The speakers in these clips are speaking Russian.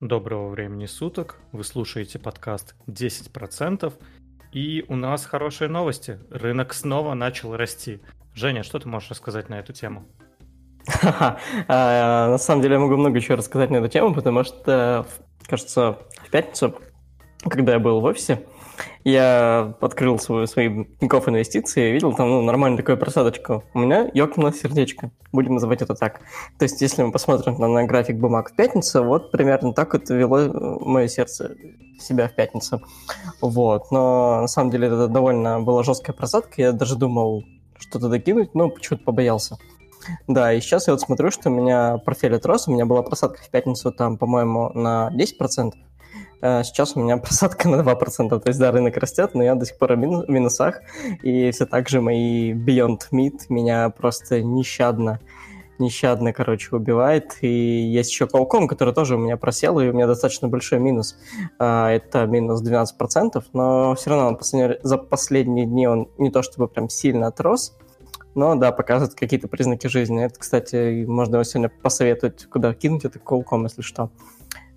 Доброго времени суток. Вы слушаете подкаст 10%. И у нас хорошие новости. Рынок снова начал расти. Женя, что ты можешь рассказать на эту тему? А, на самом деле я могу много чего рассказать на эту тему, потому что, кажется, в пятницу, когда я был в офисе, я открыл свой, свои Тинькофф инвестиции и видел там ну, нормальную такую просадочку. У меня ёкнуло сердечко, будем называть это так. То есть, если мы посмотрим на, на график бумаг в пятницу, вот примерно так вот вело э, мое сердце себя в пятницу. Вот. Но на самом деле это довольно была жесткая просадка. Я даже думал что-то докинуть, но почему-то побоялся. Да, и сейчас я вот смотрю, что у меня портфель отрос, у меня была просадка в пятницу там, по-моему, на 10%, Э, сейчас у меня просадка на 2%, то есть, да, рынок растет, но я до сих пор в минусах, и все так же мои Beyond Meat меня просто нещадно нещадно, короче, убивает. И есть еще Qualcomm, который тоже у меня просел, и у меня достаточно большой минус. А, это минус 12%, но все равно последний, за последние дни он не то чтобы прям сильно отрос, но да, показывает какие-то признаки жизни. Это, кстати, можно его сегодня посоветовать, куда кинуть это Qualcomm, если что.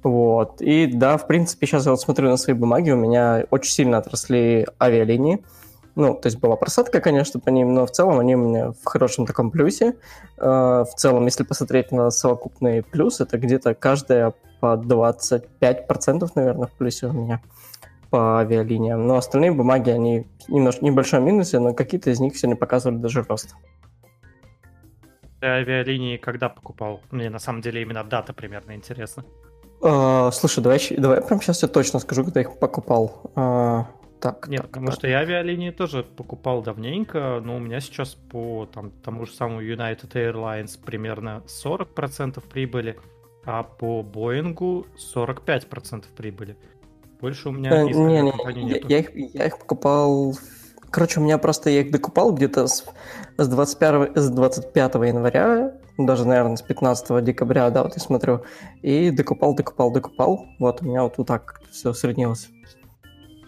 Вот. И да, в принципе, сейчас я вот смотрю на свои бумаги, у меня очень сильно отросли авиалинии. Ну, то есть была просадка, конечно, по ним, но в целом они у меня в хорошем таком плюсе. Э, в целом, если посмотреть на совокупный плюс, это где-то каждая по 25%, наверное, в плюсе у меня по авиалиниям. Но остальные бумаги, они немножко небольшой минусе, но какие-то из них сегодня показывали даже рост. Ты авиалинии когда покупал? Мне на самом деле именно дата примерно интересна. А, слушай, давай, давай прям сейчас я точно скажу, когда я их покупал. А, так, Нет, так, потому так. что я авиалинии тоже покупал давненько, но у меня сейчас по там, тому же самому United Airlines примерно 40% прибыли, а по Боингу 45% прибыли. Больше у меня из не, не, компании я, Я их, я их покупал Короче, у меня просто я их докупал где-то с, с, 21, с 25 января, даже, наверное, с 15 декабря, да, вот я смотрю, и докупал, докупал, докупал. Вот у меня вот, вот так все среднилось.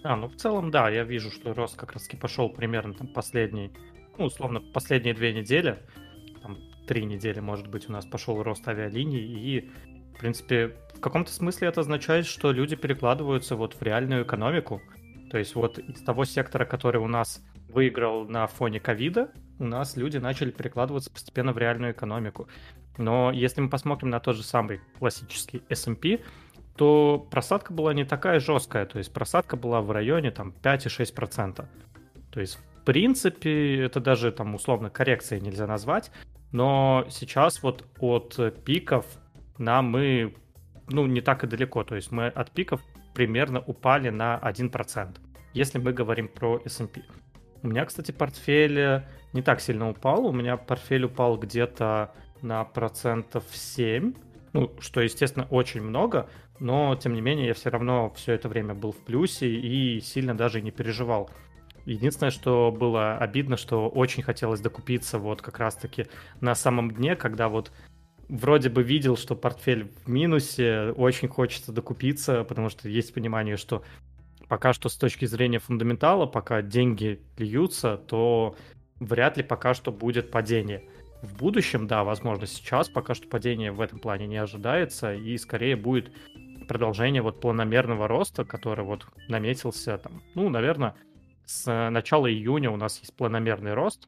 А, ну в целом, да, я вижу, что рост как раз-таки пошел примерно там последний, ну, условно, последние две недели, там три недели, может быть, у нас пошел рост авиалиний, и, в принципе, в каком-то смысле это означает, что люди перекладываются вот в реальную экономику, то есть вот из того сектора, который у нас выиграл на фоне ковида, у нас люди начали перекладываться постепенно в реальную экономику. Но если мы посмотрим на тот же самый классический S&P, то просадка была не такая жесткая, то есть просадка была в районе там 5,6%. То есть в принципе это даже там условно коррекцией нельзя назвать, но сейчас вот от пиков нам мы ну не так и далеко, то есть мы от пиков примерно упали на 1%, если мы говорим про S&P. У меня, кстати, портфель не так сильно упал. У меня портфель упал где-то на процентов 7, ну, что, естественно, очень много, но, тем не менее, я все равно все это время был в плюсе и сильно даже не переживал. Единственное, что было обидно, что очень хотелось докупиться вот как раз-таки на самом дне, когда вот вроде бы видел, что портфель в минусе, очень хочется докупиться, потому что есть понимание, что пока что с точки зрения фундаментала, пока деньги льются, то вряд ли пока что будет падение. В будущем, да, возможно, сейчас пока что падение в этом плане не ожидается, и скорее будет продолжение вот планомерного роста, который вот наметился там, ну, наверное, с начала июня у нас есть планомерный рост,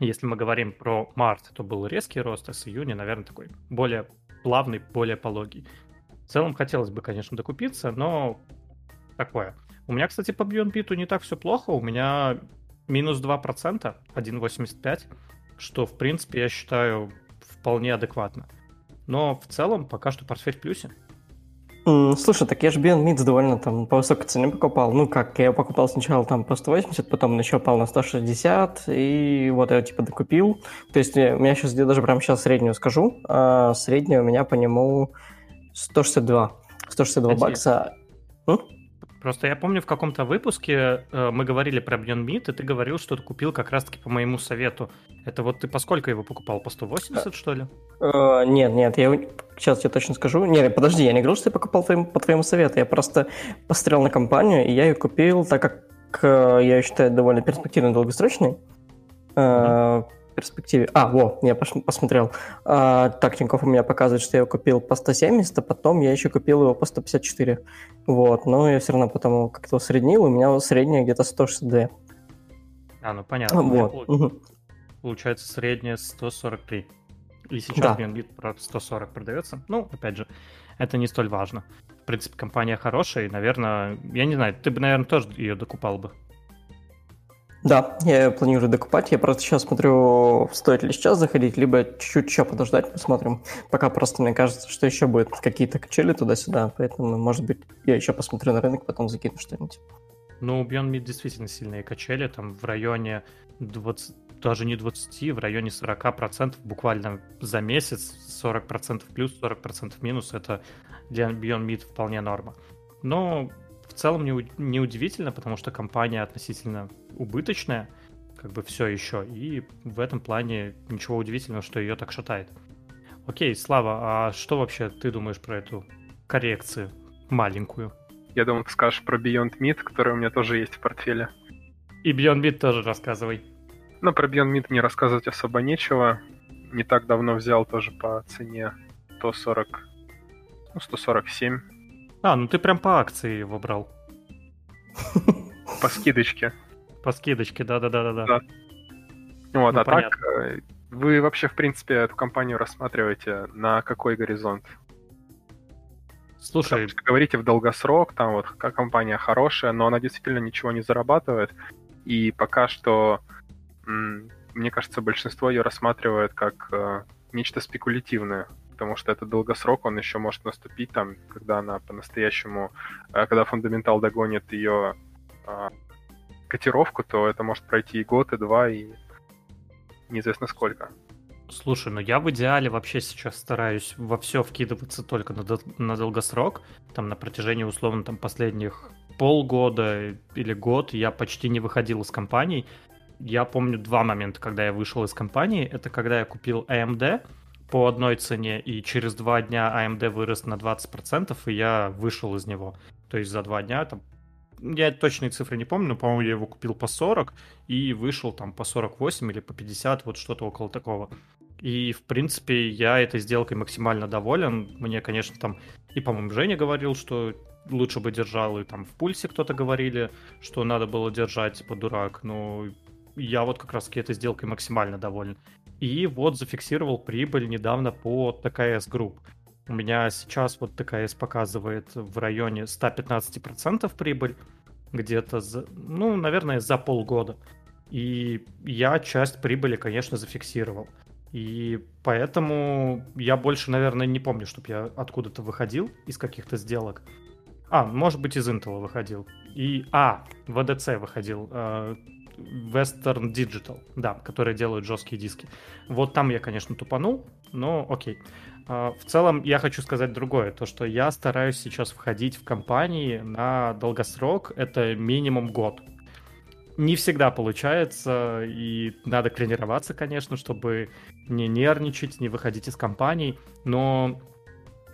если мы говорим про март, то был резкий рост, а с июня, наверное, такой более плавный, более пологий. В целом хотелось бы, конечно, докупиться, но такое. У меня, кстати, по Beyond Beat не так все плохо. У меня минус 2%, 1,85, что, в принципе, я считаю вполне адекватно. Но в целом пока что портфель в плюсе. Слушай, так я же Beyond Meat довольно там по высокой цене покупал. Ну как, я покупал сначала там по 180, потом еще упал на 160, и вот я типа докупил. То есть у меня сейчас, я даже прямо сейчас среднюю скажу, а средняя у меня по нему 162. 162 Кстати, бакса. М? Просто я помню, в каком-то выпуске э, мы говорили про Beyond Meat, и ты говорил, что ты купил как раз-таки по моему совету. Это вот ты по сколько его покупал? По 180, а, что ли? Э, нет, нет, я сейчас тебе точно скажу. Нет, подожди, я не говорил, что я покупал твоим, по твоему совету. Я просто посмотрел на компанию, и я ее купил, так как э, я ее считаю довольно перспективной долгосрочной. Э, перспективе... А, во, я посмотрел. А, так, Тинькофф у меня показывает, что я его купил по 170, а потом я еще купил его по 154. Вот, но я все равно потом как-то усреднил, у меня средняя где-то 162. А, ну понятно. Вот. Угу. Получается средняя 143. И сейчас да. Про 140 продается. Ну, опять же, это не столь важно. В принципе, компания хорошая, и, наверное, я не знаю, ты бы, наверное, тоже ее докупал бы. Да, я планирую докупать. Я просто сейчас смотрю, стоит ли сейчас заходить, либо чуть-чуть еще подождать, посмотрим. Пока просто мне кажется, что еще будет какие-то качели туда-сюда, поэтому, может быть, я еще посмотрю на рынок, потом закину что-нибудь. Ну, Beyond Meat действительно сильные качели, там в районе 20, даже не 20, в районе 40% буквально за месяц, 40% плюс, 40% минус, это для Beyond Meat вполне норма. Но в целом не, не удивительно, потому что компания относительно убыточная, как бы все еще, и в этом плане ничего удивительного, что ее так шатает. Окей, Слава, а что вообще ты думаешь про эту коррекцию маленькую? Я думал, ты скажешь про Beyond Meat, который у меня тоже есть в портфеле. И Beyond Meat тоже рассказывай. Ну, про Beyond Meat мне рассказывать особо нечего. Не так давно взял тоже по цене 140, ну, 147 а, ну ты прям по акции его брал. По скидочке. По скидочке, да-да-да-да. Вот, ну, а понятно. так, э, вы вообще, в принципе, эту компанию рассматриваете на какой горизонт? Слушай... Потому говорите в долгосрок, там вот компания хорошая, но она действительно ничего не зарабатывает, и пока что, мне кажется, большинство ее рассматривает как э, нечто спекулятивное потому что это долгосрок, он еще может наступить там, когда она по-настоящему, э, когда фундаментал догонит ее котировку, то это может пройти и год, и два, и неизвестно сколько. Слушай, ну я в идеале вообще сейчас стараюсь во все вкидываться только на, на долгосрок. Там на протяжении, условно, там последних полгода или год я почти не выходил из компаний. Я помню два момента, когда я вышел из компании. Это когда я купил AMD, по одной цене, и через два дня AMD вырос на 20%, и я вышел из него. То есть за два дня там я точные цифры не помню, но, по-моему, я его купил по 40 и вышел там по 48 или по 50, вот что-то около такого. И, в принципе, я этой сделкой максимально доволен. Мне, конечно, там и, по-моему, Женя говорил, что лучше бы держал, и там в пульсе кто-то говорили, что надо было держать, типа, дурак. Но я вот как раз-таки этой сделкой максимально доволен. И вот зафиксировал прибыль недавно по ТКС Group. У меня сейчас вот ТКС показывает в районе 115% прибыль, где-то, за, ну, наверное, за полгода. И я часть прибыли, конечно, зафиксировал. И поэтому я больше, наверное, не помню, чтобы я откуда-то выходил из каких-то сделок. А, может быть, из Intel выходил. И, а, в выходил. Э, Western Digital, да, которые делают жесткие диски. Вот там я, конечно, тупанул, но окей. А, в целом я хочу сказать другое, то что я стараюсь сейчас входить в компании на долгосрок, это минимум год. Не всегда получается, и надо тренироваться, конечно, чтобы не нервничать, не выходить из компаний, но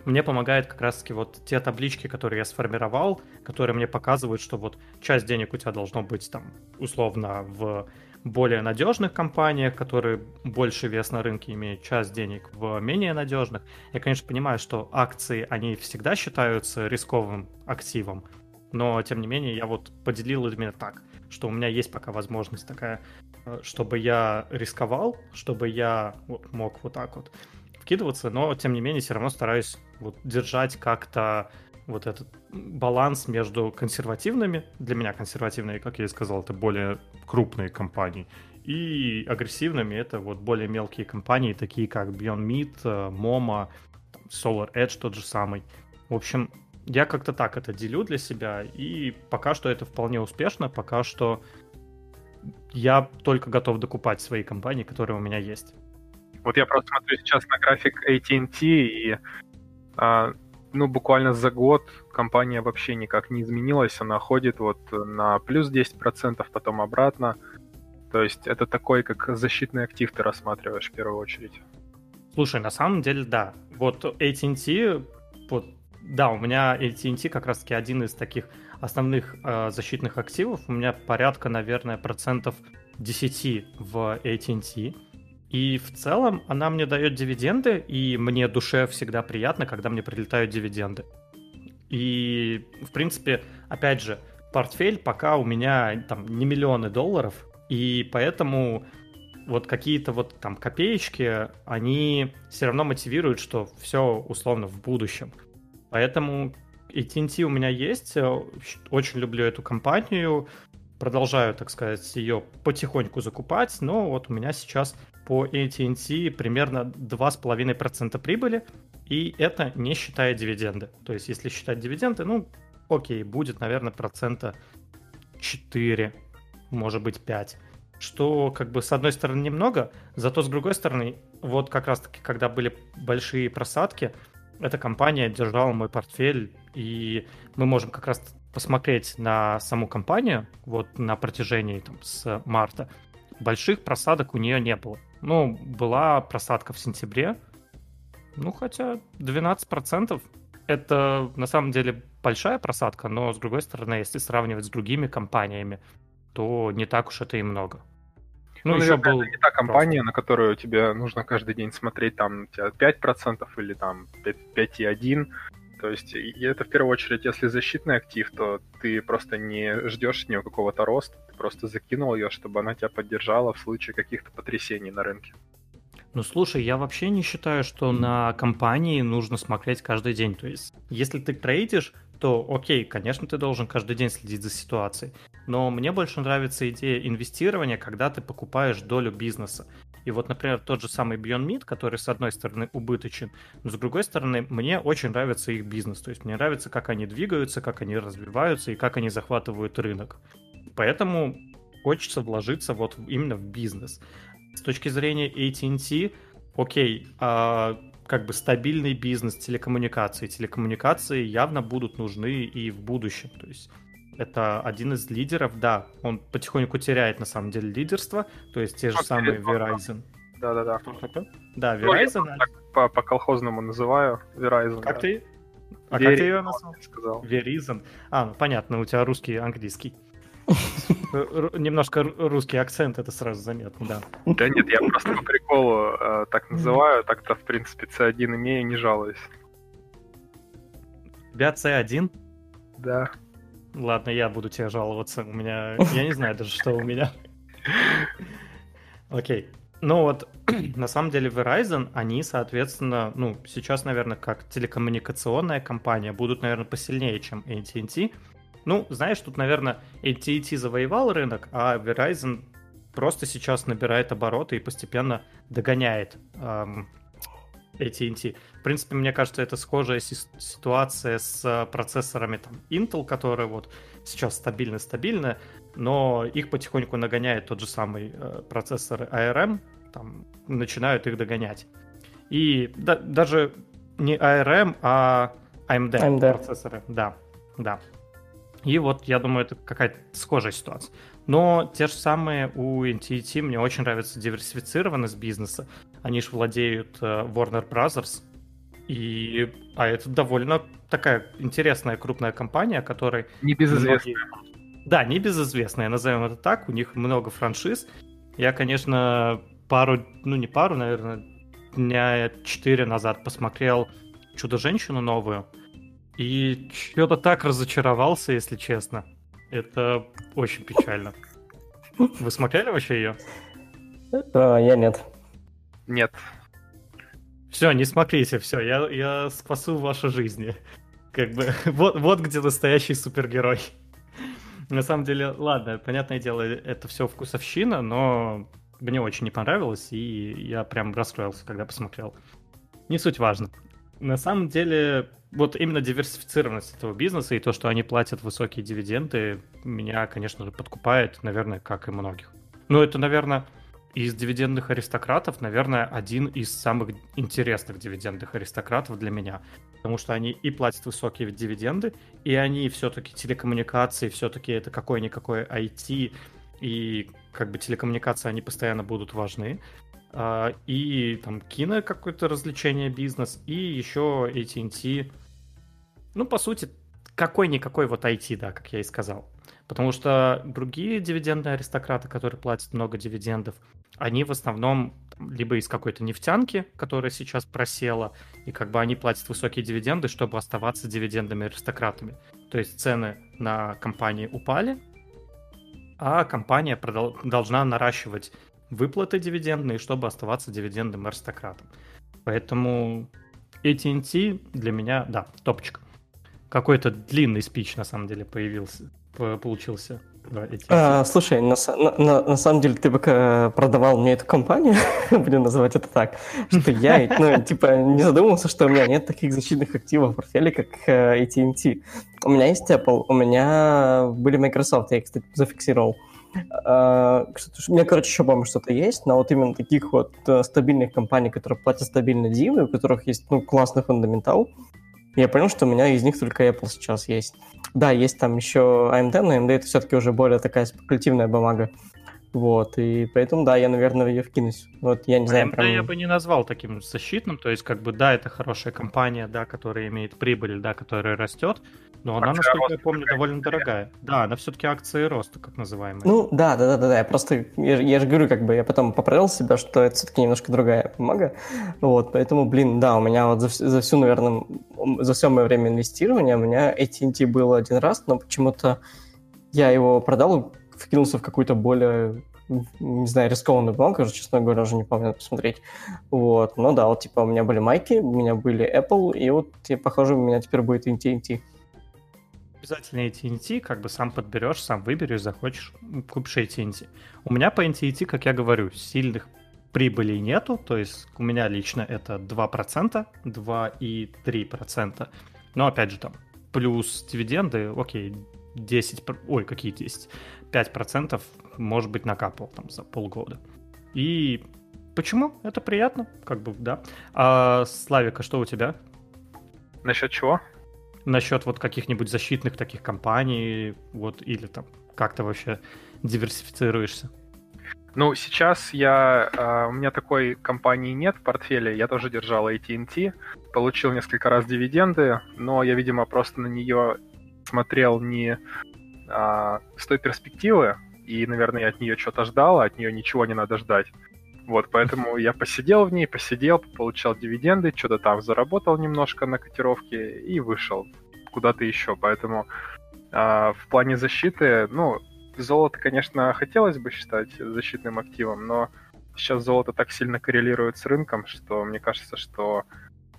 мне помогает как раз-таки вот те таблички, которые я сформировал, которые мне показывают, что вот часть денег у тебя должно быть там условно в более надежных компаниях, которые больше вес на рынке имеют, часть денег в менее надежных. Я, конечно, понимаю, что акции, они всегда считаются рисковым активом, но, тем не менее, я вот поделил именно так, что у меня есть пока возможность такая, э, чтобы я рисковал, чтобы я мог вот так вот вкидываться, но тем не менее все равно стараюсь вот держать как-то вот этот баланс между консервативными, для меня консервативные, как я и сказал, это более крупные компании, и агрессивными это вот более мелкие компании, такие как Beyond Meat, э, Momo, Solar Edge тот же самый. В общем, я как-то так это делю для себя, и пока что это вполне успешно, пока что я только готов докупать свои компании, которые у меня есть. Вот я просто смотрю сейчас на график AT&T, и а, ну, буквально за год компания вообще никак не изменилась. Она ходит вот на плюс 10%, потом обратно. То есть это такой, как защитный актив ты рассматриваешь в первую очередь. Слушай, на самом деле, да. Вот AT&T, вот, да, у меня AT&T как раз-таки один из таких основных э, защитных активов. У меня порядка, наверное, процентов 10 в AT&T. И в целом она мне дает дивиденды, и мне душе всегда приятно, когда мне прилетают дивиденды. И, в принципе, опять же, портфель пока у меня там не миллионы долларов, и поэтому вот какие-то вот там копеечки, они все равно мотивируют, что все условно в будущем. Поэтому AT&T у меня есть, очень люблю эту компанию, продолжаю, так сказать, ее потихоньку закупать, но вот у меня сейчас по AT&T примерно 2,5% прибыли, и это не считая дивиденды. То есть, если считать дивиденды, ну, окей, будет, наверное, процента 4, может быть, 5. Что, как бы, с одной стороны, немного, зато с другой стороны, вот как раз-таки, когда были большие просадки, эта компания держала мой портфель, и мы можем как раз посмотреть на саму компанию, вот на протяжении там, с марта, больших просадок у нее не было. Ну, была просадка в сентябре, ну, хотя 12% это на самом деле большая просадка, но с другой стороны, если сравнивать с другими компаниями, то не так уж это и много. Ну, ну еще был не та компания, просто. на которую тебе нужно каждый день смотреть, там у тебя 5% или там 5,1%. То есть, и это в первую очередь, если защитный актив, то ты просто не ждешь с нее какого-то роста, ты просто закинул ее, чтобы она тебя поддержала в случае каких-то потрясений на рынке. Ну слушай, я вообще не считаю, что на компании нужно смотреть каждый день. То есть, если ты трейдишь, то окей, конечно, ты должен каждый день следить за ситуацией. Но мне больше нравится идея инвестирования, когда ты покупаешь долю бизнеса. И вот, например, тот же самый Beyond Meat, который, с одной стороны, убыточен, но с другой стороны, мне очень нравится их бизнес. То есть мне нравится, как они двигаются, как они развиваются и как они захватывают рынок. Поэтому хочется вложиться вот именно в бизнес. С точки зрения AT&T, окей, а как бы стабильный бизнес телекоммуникаций. Телекоммуникации явно будут нужны и в будущем. То есть это один из лидеров, да, он потихоньку теряет на самом деле лидерство, то есть те же а самые Verizon. Да-да-да. Да, ну, Verizon. Ну, по, по колхозному называю Verizon. Как да. ты? А Вери... как ты ее назвал? Сказал. Verizon. А, ну понятно, у тебя русский, английский. Немножко русский акцент, это сразу заметно, да. Да нет, я просто по приколу э, так называю, так-то, в принципе, C1 имею, не жалуюсь. У тебя C1? Да. Ладно, я буду тебе жаловаться. У меня... Я не знаю даже, что у меня. Окей. Ну вот, на самом деле Verizon, они, соответственно, ну, сейчас, наверное, как телекоммуникационная компания, будут, наверное, посильнее, чем AT&T, ну, знаешь, тут, наверное, AT&T завоевал рынок, а Verizon просто сейчас набирает обороты и постепенно догоняет эм, AT&T. В принципе, мне кажется, это схожая ситуация с процессорами там, Intel, которые вот сейчас стабильно-стабильно, но их потихоньку нагоняет тот же самый э, процессор ARM, там начинают их догонять. И да, даже не ARM, а AMD, AMD процессоры. Да, да. И вот, я думаю, это какая-то схожая ситуация. Но те же самые у NTT мне очень нравится диверсифицированность бизнеса. Они же владеют э, Warner Brothers, и, а это довольно такая интересная крупная компания, которая... Небезызвестная. Многие... Да, небезызвестная, назовем это так. У них много франшиз. Я, конечно, пару, ну не пару, наверное, дня четыре назад посмотрел «Чудо-женщину» новую. И что-то так разочаровался, если честно. Это очень печально. Вы смотрели вообще ее? А, я нет. Нет. Все, не смотрите, все, я, я спасу ваши жизни. Как бы, вот, вот где настоящий супергерой. На самом деле, ладно, понятное дело, это все вкусовщина, но мне очень не понравилось, и я прям расстроился, когда посмотрел. Не суть важно. На самом деле, вот именно диверсифицированность этого бизнеса и то, что они платят высокие дивиденды, меня, конечно же, подкупает, наверное, как и многих. Ну, это, наверное, из дивидендных аристократов, наверное, один из самых интересных дивидендных аристократов для меня. Потому что они и платят высокие дивиденды, и они все-таки телекоммуникации, все-таки это какое-никакое IT, и как бы телекоммуникации, они постоянно будут важны. А, и там кино какое-то развлечение, бизнес, и еще AT&T ну, по сути, какой-никакой вот IT, да, как я и сказал. Потому что другие дивидендные аристократы, которые платят много дивидендов, они в основном либо из какой-то нефтянки, которая сейчас просела, и как бы они платят высокие дивиденды, чтобы оставаться дивидендными аристократами. То есть цены на компании упали, а компания продол- должна наращивать выплаты дивидендные, чтобы оставаться дивидендным аристократом. Поэтому AT&T для меня, да, топчик. Какой-то длинный спич, на самом деле, появился, получился. Да, а, слушай, на, на, на самом деле ты бы продавал мне эту компанию, будем называть это так, что я, ну, типа, не задумывался, что у меня нет таких защитных активов в портфеле, как э, AT&T. У меня есть Apple, у меня были Microsoft, я их, кстати, зафиксировал. Uh, у меня, короче, еще, по-моему, что-то есть, но вот именно таких вот uh, стабильных компаний, которые платят стабильно дивы, у которых есть, ну, классный фундаментал, я понял, что у меня из них только Apple сейчас есть. Да, есть там еще AMD, но AMD это все-таки уже более такая спекулятивная бумага. Вот, и поэтому, да, я, наверное, ее вкинусь. Вот, я не знаю, AMD прям... я бы не назвал таким защитным, то есть, как бы, да, это хорошая компания, да, которая имеет прибыль, да, которая растет, но она, Акция насколько я помню, довольно дорогая. Да, она все-таки акции роста, как называемая. Ну, да, да, да, да, да. Я просто, я, я же говорю, как бы, я потом поправил себя, что это все-таки немножко другая бумага. Вот, поэтому, блин, да, у меня вот за, за всю, наверное, за все мое время инвестирования у меня AT&T было один раз, но почему-то я его продал, вкинулся в какую-то более не знаю, рискованную бумагу, уже, честно говоря, уже не помню, надо посмотреть. Вот, ну да, вот, типа, у меня были майки, у меня были Apple, и вот, я, похоже, у меня теперь будет AT&T обязательно AT&T, как бы сам подберешь, сам выберешь, захочешь, купишь AT&T. У меня по AT&T, как я говорю, сильных прибылей нету, то есть у меня лично это 2%, 2,3%. Но опять же там плюс дивиденды, окей, 10, ой, какие 10, 5% может быть накапал там за полгода. И почему? Это приятно, как бы, да. А, Славика, что у тебя? Насчет чего? Насчет вот каких-нибудь защитных таких компаний, вот, или там как-то вообще диверсифицируешься? Ну, сейчас я, э, у меня такой компании нет в портфеле, я тоже держал AT&T, получил несколько раз дивиденды, но я, видимо, просто на нее смотрел не э, с той перспективы, и, наверное, я от нее что-то ждал, а от нее ничего не надо ждать. Вот, поэтому я посидел в ней, посидел, получал дивиденды, что-то там заработал немножко на котировке и вышел куда-то еще. Поэтому а, в плане защиты, ну, золото, конечно, хотелось бы считать защитным активом, но сейчас золото так сильно коррелирует с рынком, что мне кажется, что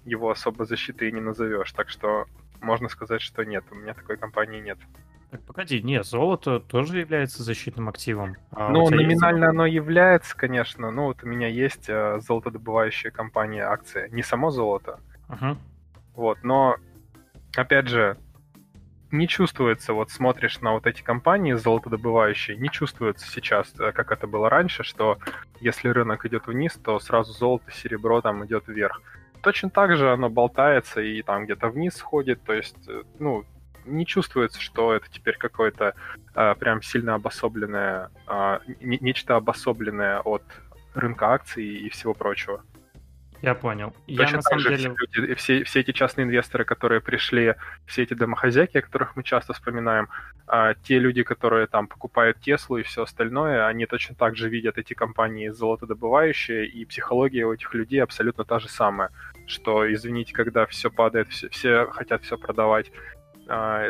его особо защитой и не назовешь. Так что можно сказать, что нет, у меня такой компании нет. Так, погоди, нет, золото тоже является защитным активом. А ну, номинально оно является, конечно. Ну, вот у меня есть э, золотодобывающая компания акция. Не само золото. Uh-huh. Вот, но, опять же, не чувствуется, вот смотришь на вот эти компании золотодобывающие, не чувствуется сейчас, э, как это было раньше, что если рынок идет вниз, то сразу золото, серебро там идет вверх. Точно так же оно болтается и там где-то вниз сходит, то есть, э, ну, не чувствуется, что это теперь какое-то э, прям сильно обособленное, э, нечто обособленное от рынка акций и всего прочего. Я понял. Точно Я на самом деле... Все, люди, все, все эти частные инвесторы, которые пришли, все эти домохозяйки, о которых мы часто вспоминаем, а, те люди, которые там покупают Теслу и все остальное, они точно так же видят эти компании золотодобывающие, и психология у этих людей абсолютно та же самая, что, извините, когда все падает, все, все хотят все продавать,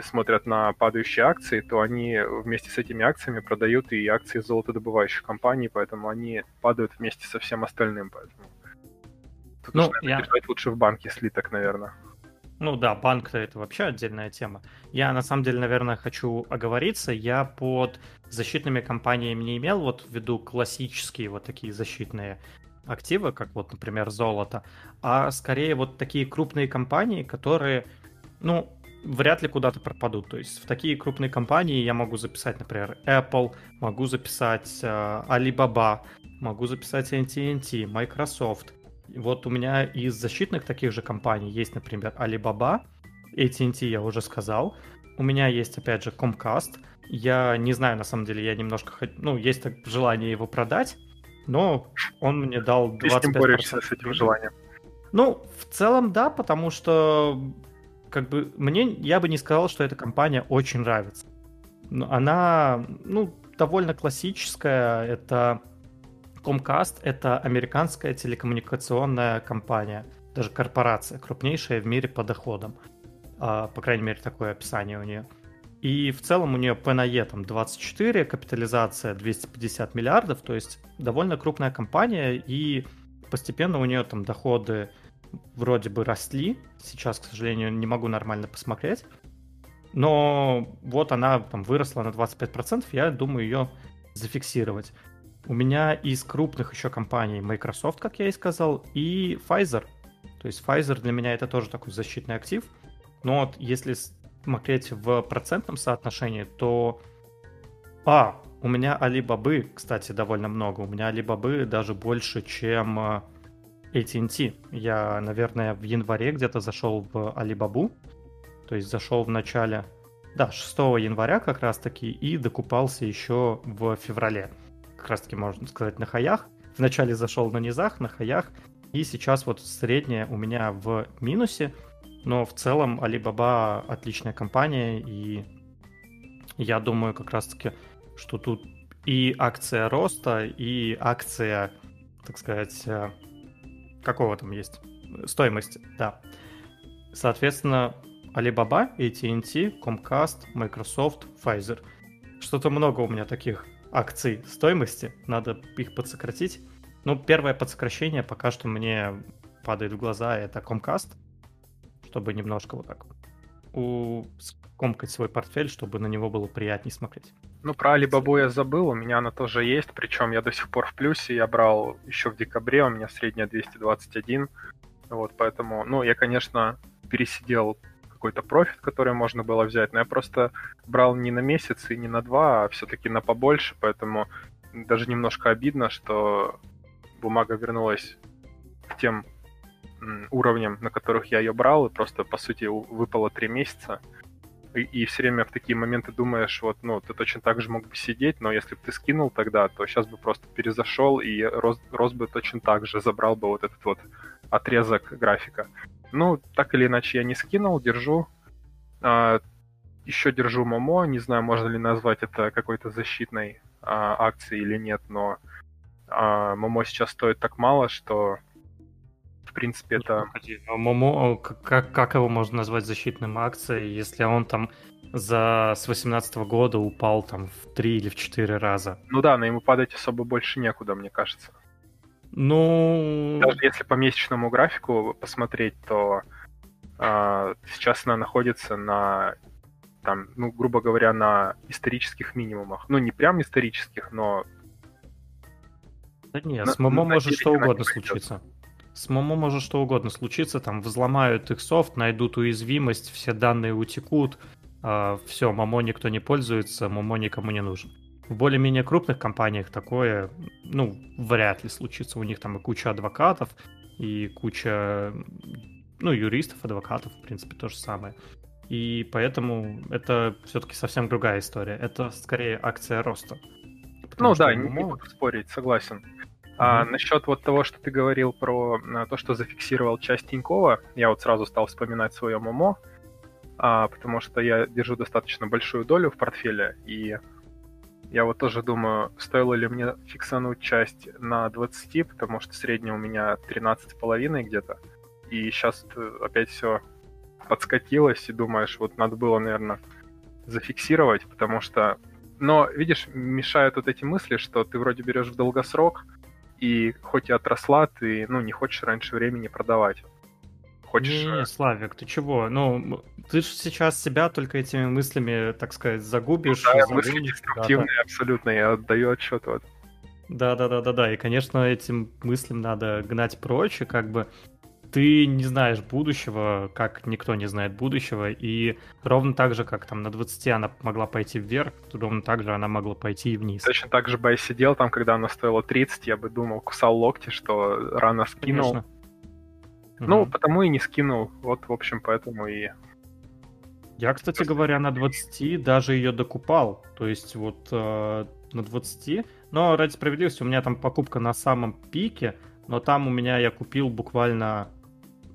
смотрят на падающие акции, то они вместе с этими акциями продают и акции золотодобывающих компаний, поэтому они падают вместе со всем остальным. Поэтому тут ну, я... держать лучше в банке слиток, наверное. Ну да, банк-то это вообще отдельная тема. Я на самом деле, наверное, хочу оговориться. Я под защитными компаниями не имел вот в виду классические вот такие защитные активы, как вот, например, золото, а скорее вот такие крупные компании, которые, ну, вряд ли куда-то пропадут. То есть в такие крупные компании я могу записать, например, Apple, могу записать э, Alibaba, могу записать AT&T, Microsoft. Вот у меня из защитных таких же компаний есть, например, Alibaba, AT&T я уже сказал. У меня есть, опять же, Comcast. Я не знаю, на самом деле, я немножко... Ну, есть так желание его продать, но он мне дал 25%. Ты с ним борешься с этим желанием? Ну, в целом, да, потому что как бы мне, я бы не сказал, что эта компания очень нравится. Она, ну, довольно классическая. Это Comcast — это американская телекоммуникационная компания, даже корпорация, крупнейшая в мире по доходам. А, по крайней мере, такое описание у нее. И в целом у нее ПНЕ там 24, капитализация 250 миллиардов, то есть довольно крупная компания, и постепенно у нее там доходы вроде бы росли. Сейчас, к сожалению, не могу нормально посмотреть. Но вот она там выросла на 25%, я думаю ее зафиксировать. У меня из крупных еще компаний Microsoft, как я и сказал, и Pfizer. То есть Pfizer для меня это тоже такой защитный актив. Но вот если смотреть в процентном соотношении, то... А, у меня Алибабы, кстати, довольно много. У меня Алибабы даже больше, чем AT&T. Я, наверное, в январе где-то зашел в Алибабу. То есть зашел в начале... Да, 6 января как раз-таки и докупался еще в феврале. Как раз-таки, можно сказать, на хаях. Вначале зашел на низах, на хаях. И сейчас вот средняя у меня в минусе – но в целом Alibaba отличная компания, и я думаю как раз-таки, что тут и акция роста, и акция, так сказать, э, какого там есть? Стоимости, да. Соответственно, Alibaba, AT&T, Comcast, Microsoft, Pfizer. Что-то много у меня таких акций стоимости, надо их подсократить. Ну, первое подсокращение пока что мне падает в глаза, это Comcast, чтобы немножко вот так у... скомкать свой портфель, чтобы на него было приятнее смотреть. Ну, про Alibaba я забыл, у меня она тоже есть, причем я до сих пор в плюсе, я брал еще в декабре, у меня средняя 221, вот, поэтому, ну, я, конечно, пересидел какой-то профит, который можно было взять, но я просто брал не на месяц и не на два, а все-таки на побольше, поэтому даже немножко обидно, что бумага вернулась к тем уровням, на которых я ее брал, и просто, по сути, выпало три месяца. И, все время в такие моменты думаешь, вот, ну, ты точно так же мог бы сидеть, но если бы ты скинул тогда, то сейчас бы просто перезашел и рос, рос бы точно так же, забрал бы вот этот вот отрезок графика. Ну, так или иначе, я не скинул, держу. А, еще держу Momo, не знаю, можно ли назвать это какой-то защитной а, акцией или нет, но а, Momo сейчас стоит так мало, что в принципе, это... А Momo, как, как его можно назвать защитным акцией, если он там за с 18 года упал там в 3 или в 4 раза? Ну да, но ему падать особо больше некуда, мне кажется. Ну... Даже если по месячному графику посмотреть, то э, сейчас она находится на там, ну, грубо говоря, на исторических минимумах. Ну, не прям исторических, но... Да нет, на, с Momo может что угодно случиться. С Momo может что угодно случиться, там взломают их софт, найдут уязвимость, все данные утекут, э, а, все, Momo никто не пользуется, Momo никому не нужен. В более-менее крупных компаниях такое, ну, вряд ли случится. У них там и куча адвокатов, и куча, ну, юристов, адвокатов, в принципе, то же самое. И поэтому это все-таки совсем другая история. Это скорее акция роста. ну да, не, буду спорить, согласен. А насчет вот того, что ты говорил про а, то, что зафиксировал часть Тинькова, я вот сразу стал вспоминать свое МОМО, а, потому что я держу достаточно большую долю в портфеле, и я вот тоже думаю, стоило ли мне фиксануть часть на 20, потому что средняя у меня 13,5 где-то, и сейчас опять все подскатилось, и думаешь, вот надо было, наверное, зафиксировать, потому что... Но, видишь, мешают вот эти мысли, что ты вроде берешь в долгосрок, и хоть и отросла, ты, ну, не хочешь раньше времени продавать. Хочешь... Не, не, Славик, ты чего? Ну, ты же сейчас себя только этими мыслями, так сказать, загубишь. Ну, да, мысли деструктивные да, да. абсолютно, я отдаю отчет вот. Да, да, да, да, да. И, конечно, этим мыслям надо гнать прочь, и как бы ты не знаешь будущего, как никто не знает будущего, и ровно так же, как там на 20 она могла пойти вверх, ровно так же она могла пойти и вниз. Точно так же бы я сидел там, когда она стоила 30, я бы думал, кусал локти, что рано скинул. Конечно. Ну, угу. потому и не скинул. Вот, в общем, поэтому и... Я, кстати говоря, на 20 даже ее докупал. То есть вот э, на 20. Но ради справедливости у меня там покупка на самом пике, но там у меня я купил буквально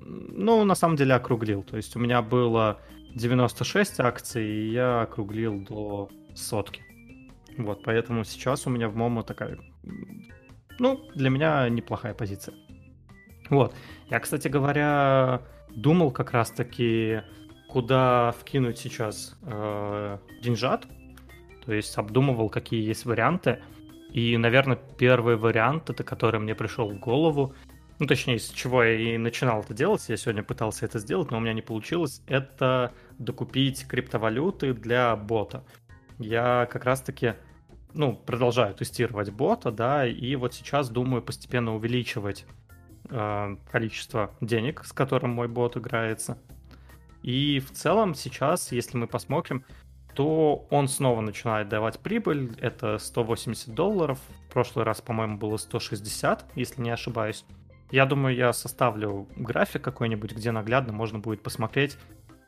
ну, на самом деле округлил. То есть у меня было 96 акций, и я округлил до сотки. Вот, поэтому сейчас у меня в Momo такая, ну, для меня неплохая позиция. Вот. Я, кстати говоря, думал как раз-таки, куда вкинуть сейчас э, деньжат. То есть обдумывал, какие есть варианты. И, наверное, первый вариант, это который мне пришел в голову, ну, точнее, с чего я и начинал это делать, я сегодня пытался это сделать, но у меня не получилось, это докупить криптовалюты для бота. Я как раз-таки, ну, продолжаю тестировать бота, да, и вот сейчас думаю постепенно увеличивать э, количество денег, с которым мой бот играется. И в целом сейчас, если мы посмотрим, то он снова начинает давать прибыль. Это 180 долларов. В прошлый раз, по-моему, было 160, если не ошибаюсь. Я думаю, я составлю график какой-нибудь, где наглядно можно будет посмотреть,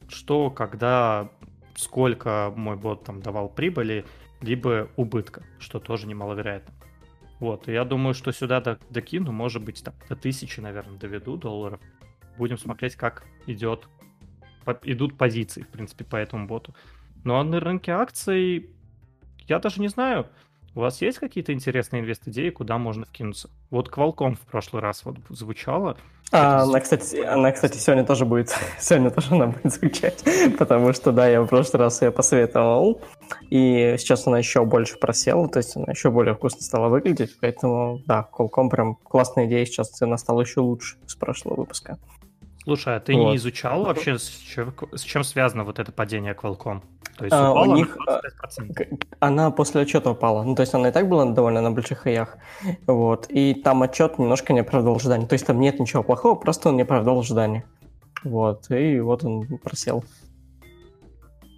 что, когда, сколько мой бот там давал прибыли, либо убытка, что тоже немаловероятно. Вот, и я думаю, что сюда докину, может быть, там, до тысячи, наверное, доведу долларов. Будем смотреть, как идет, идут позиции, в принципе, по этому боту. Ну а на рынке акций я даже не знаю. У вас есть какие-то интересные инвест-идеи, куда можно вкинуться? Вот Qualcomm в прошлый раз вот звучало. А, она, кстати, она, кстати, сегодня тоже будет, сегодня тоже она будет звучать, потому что, да, я в прошлый раз ее посоветовал, и сейчас она еще больше просела, то есть она еще более вкусно стала выглядеть, поэтому, да, Qualcomm прям классная идея, сейчас цена стала еще лучше с прошлого выпуска. Слушай, а ты вот. не изучал вообще, с чем, с чем связано вот это падение Qualcomm? То есть а, у них а, она после отчета упала. Ну, то есть она и так была довольно на больших хаях. Вот. И там отчет немножко не оправдал ожидания. То есть там нет ничего плохого, просто он не оправдал ожидания. Вот. И вот он просел.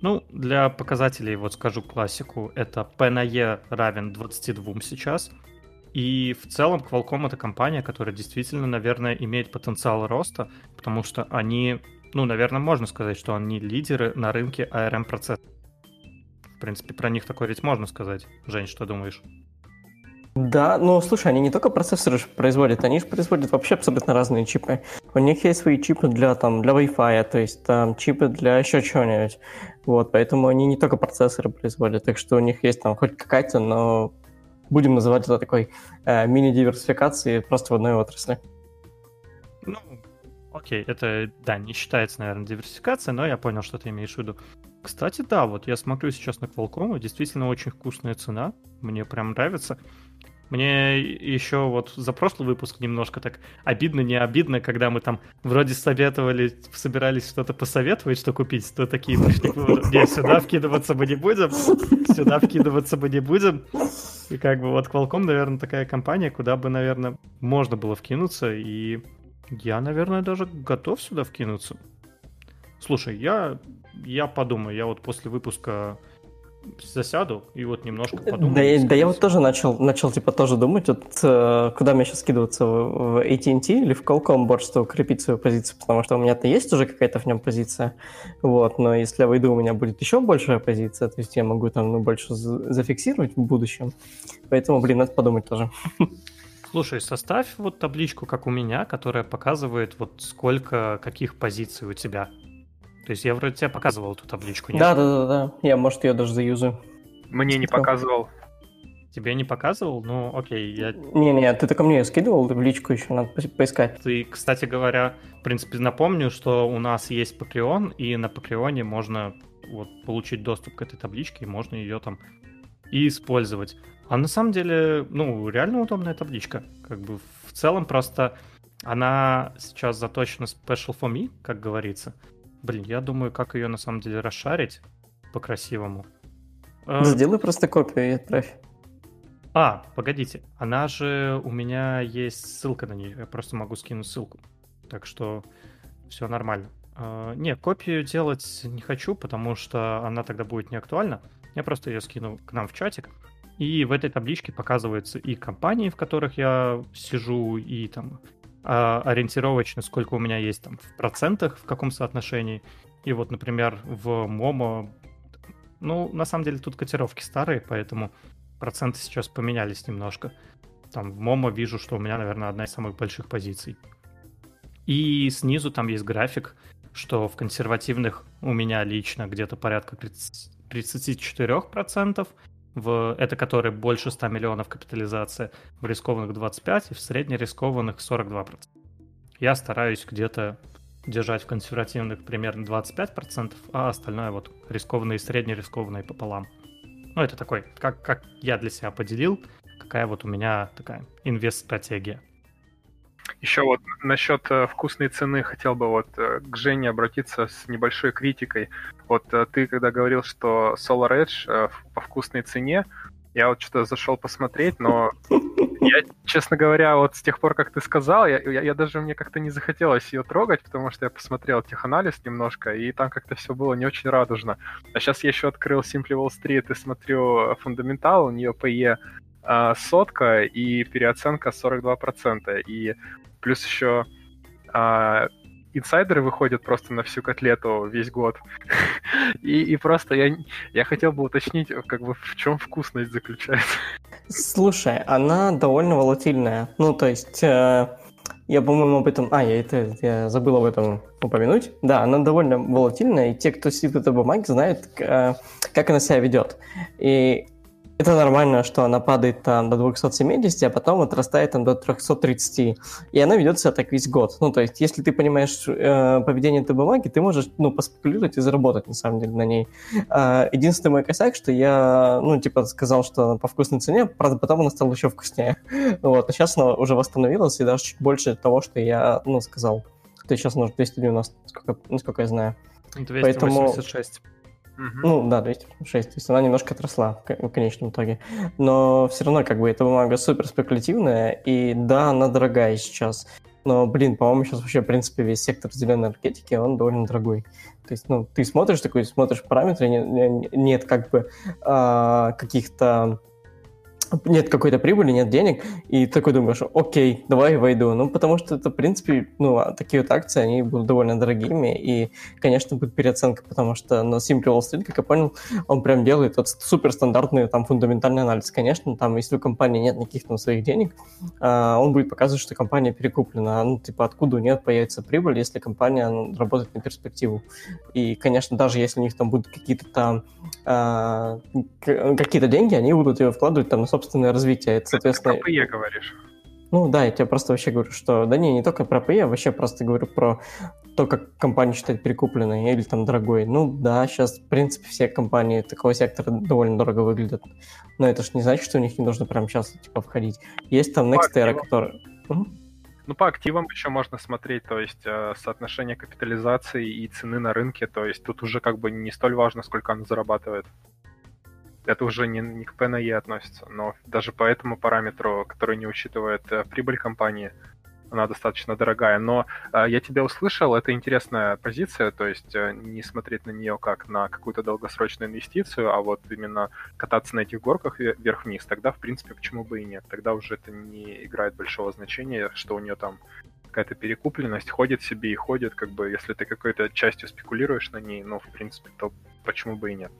Ну, для показателей, вот скажу классику, это P на E равен 22 сейчас. И в целом Qualcomm это компания, которая действительно, наверное, имеет потенциал роста, потому что они, ну, наверное, можно сказать, что они лидеры на рынке ARM процессоров. В принципе, про них такое ведь можно сказать. Жень, что думаешь? Да, ну слушай, они не только процессоры производят, они же производят вообще абсолютно разные чипы. У них есть свои чипы для там для Wi-Fi, то есть там чипы для еще чего-нибудь. Вот, поэтому они не только процессоры производят, так что у них есть там хоть какая-то, но будем называть это такой э, мини-диверсификацией просто в одной отрасли. Ну, окей, это, да, не считается, наверное, диверсификацией, но я понял, что ты имеешь в виду. Кстати, да, вот я смотрю сейчас на Qualcomm, действительно очень вкусная цена, мне прям нравится. Мне еще вот за прошлый выпуск немножко так обидно, не обидно, когда мы там вроде советовали, собирались что-то посоветовать, что купить, то такие пришли не, сюда вкидываться мы не будем, сюда вкидываться мы не будем. И как бы вот Qualcomm, наверное, такая компания, куда бы, наверное, можно было вкинуться, и я, наверное, даже готов сюда вкинуться. Слушай, я, я подумаю, я вот после выпуска засяду и вот немножко подумаю. Да, да я вот тоже начал, начал типа тоже думать, вот э, куда мне сейчас скидываться, в, в AT&T или в Qualcomm? Больше, чтобы укрепить свою позицию, потому что у меня-то есть уже какая-то в нем позиция, вот, но если я выйду, у меня будет еще большая позиция, то есть я могу там ну, больше зафиксировать в будущем, поэтому, блин, надо подумать тоже. Слушай, составь вот табличку, как у меня, которая показывает вот сколько каких позиций у тебя то есть я вроде тебе показывал эту табличку, нет? Да, да, да, да. Я, может, ее даже заюзаю. Мне не показывал. Тебе не показывал? Ну, окей, я... Не-не, ты только мне скидывал табличку, еще надо поискать. Ты, кстати говоря, в принципе, напомню, что у нас есть Patreon, и на Patreon можно вот получить доступ к этой табличке, и можно ее там и использовать. А на самом деле, ну, реально удобная табличка. Как бы в целом просто она сейчас заточена special for me, как говорится. Блин, я думаю, как ее на самом деле расшарить по-красивому. Э, Сделай просто копию и отправь. А, погодите, она же у меня есть ссылка на нее, я просто могу скинуть ссылку. Так что все нормально. Uh, не, копию делать не хочу, потому что она тогда будет не актуальна. Я просто ее скину к нам в чатик. И в этой табличке показываются и компании, в которых я сижу, и там а, ориентировочно, сколько у меня есть там в процентах, в каком соотношении. И вот, например, в Momo, ну, на самом деле тут котировки старые, поэтому проценты сейчас поменялись немножко. Там в Momo вижу, что у меня, наверное, одна из самых больших позиций. И снизу там есть график, что в консервативных у меня лично где-то порядка 34%, в, это которые больше 100 миллионов капитализация, в рискованных 25 и в среднерискованных 42%. Я стараюсь где-то держать в консервативных примерно 25%, а остальное вот рискованные и среднерискованные пополам. Ну, это такой, как, как я для себя поделил, какая вот у меня такая инвест-стратегия. Еще вот насчет э, вкусной цены хотел бы вот э, к Жене обратиться с небольшой критикой. Вот э, ты когда говорил, что Solar Edge по вкусной цене, я вот что-то зашел посмотреть, но я, честно говоря, вот с тех пор, как ты сказал, я, я, я даже мне как-то не захотелось ее трогать, потому что я посмотрел теханализ немножко, и там как-то все было не очень радужно. А сейчас я еще открыл Simply Wall Street и смотрю фундаментал, у нее PE э, сотка и переоценка 42%. И плюс еще э, инсайдеры выходят просто на всю котлету весь год. и, и просто я, я хотел бы уточнить, как бы в чем вкусность заключается. Слушай, она довольно волатильная. Ну, то есть, э, я, по-моему, об этом... А, я, это, я забыл об этом упомянуть. Да, она довольно волатильная, и те, кто сидит в этой бумаге, знают, э, как она себя ведет. И это нормально, что она падает там до 270, а потом отрастает там до 330. И она ведет себя так весь год. Ну, то есть, если ты понимаешь э, поведение этой бумаги, ты можешь, ну, поспекулировать и заработать, на самом деле, на ней. Э, единственный мой косяк, что я, ну, типа, сказал, что она по вкусной цене, правда, потом она стала еще вкуснее. Вот, а сейчас она уже восстановилась, и даже чуть больше того, что я, ну, сказал. То есть сейчас она уже 290, насколько, насколько я знаю. 286. Поэтому... Угу. Ну, да, 206. То есть она немножко отросла в конечном итоге. Но все равно, как бы, эта бумага супер спекулятивная, и да, она дорогая сейчас. Но, блин, по-моему, сейчас вообще, в принципе, весь сектор зеленой энергетики, он довольно дорогой. То есть, ну, ты смотришь такой, смотришь параметры, нет, нет как бы а, каких-то нет какой-то прибыли, нет денег, и такой думаешь, окей, давай войду. Ну, потому что это, в принципе, ну, а такие вот акции, они будут довольно дорогими, и, конечно, будет переоценка, потому что на Simple Wall Street, как я понял, он прям делает вот суперстандартный там фундаментальный анализ. Конечно, там, если у компании нет никаких там своих денег, а, он будет показывать, что компания перекуплена. Ну, типа, откуда у нее появится прибыль, если компания ну, работает на перспективу. И, конечно, даже если у них там будут какие-то там а, какие-то деньги, они будут ее вкладывать там на собственное развитие. Это, соответственно... Ты про PE говоришь. Ну да, я тебе просто вообще говорю, что... Да не, не только про PE, вообще просто говорю про то, как компания считает перекупленной или там дорогой. Ну да, сейчас, в принципе, все компании такого сектора довольно дорого выглядят. Но это же не значит, что у них не нужно прямо сейчас типа входить. Есть там Nextera, который... Ну, по активам еще можно смотреть, то есть э, соотношение капитализации и цены на рынке, то есть тут уже как бы не столь важно, сколько она зарабатывает это уже не, не к на E относится, но даже по этому параметру, который не учитывает э, прибыль компании, она достаточно дорогая. Но э, я тебя услышал, это интересная позиция, то есть э, не смотреть на нее как на какую-то долгосрочную инвестицию, а вот именно кататься на этих горках вверх-вниз. Тогда, в принципе, почему бы и нет? Тогда уже это не играет большого значения, что у нее там какая-то перекупленность, ходит себе и ходит, как бы, если ты какой-то частью спекулируешь на ней, ну, в принципе, то почему бы и нет?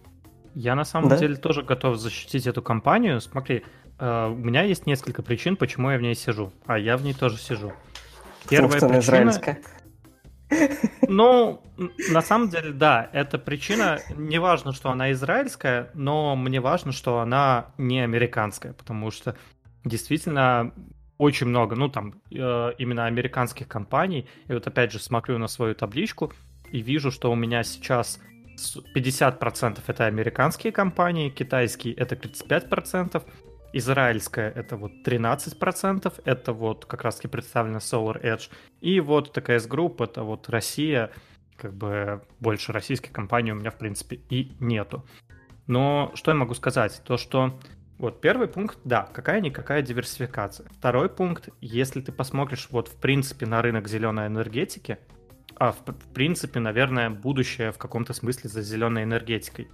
Я на самом да? деле тоже готов защитить эту компанию. Смотри, э, у меня есть несколько причин, почему я в ней сижу. А я в ней тоже сижу. Первая причина... израильская. Ну, на самом деле, да, эта причина, не важно, что она израильская, но мне важно, что она не американская, потому что действительно очень много, ну, там, э, именно американских компаний. И вот опять же смотрю на свою табличку и вижу, что у меня сейчас 50% это американские компании, китайские это 35%, израильская это вот 13%, это вот как раз таки представлена Solar Edge, и вот ТКС Group это вот Россия, как бы больше российских компаний у меня в принципе и нету. Но что я могу сказать? То, что вот первый пункт, да, какая-никакая диверсификация. Второй пункт, если ты посмотришь вот в принципе на рынок зеленой энергетики, а, в, в принципе, наверное, будущее в каком-то смысле за зеленой энергетикой.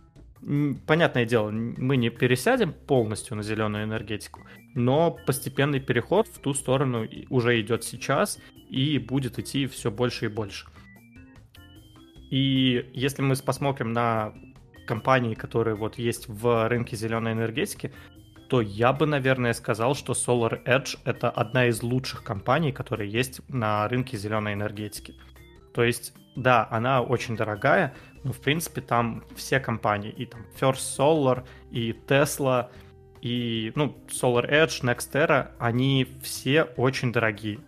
Понятное дело, мы не пересядем полностью на зеленую энергетику, но постепенный переход в ту сторону уже идет сейчас и будет идти все больше и больше. И если мы посмотрим на компании, которые вот есть в рынке зеленой энергетики, то я бы, наверное, сказал, что Solar Edge это одна из лучших компаний, которые есть на рынке зеленой энергетики. То есть, да, она очень дорогая, ну, в принципе, там все компании, и там First Solar, и Tesla, и, ну, Solar Edge, Nextera, они все очень дорогие.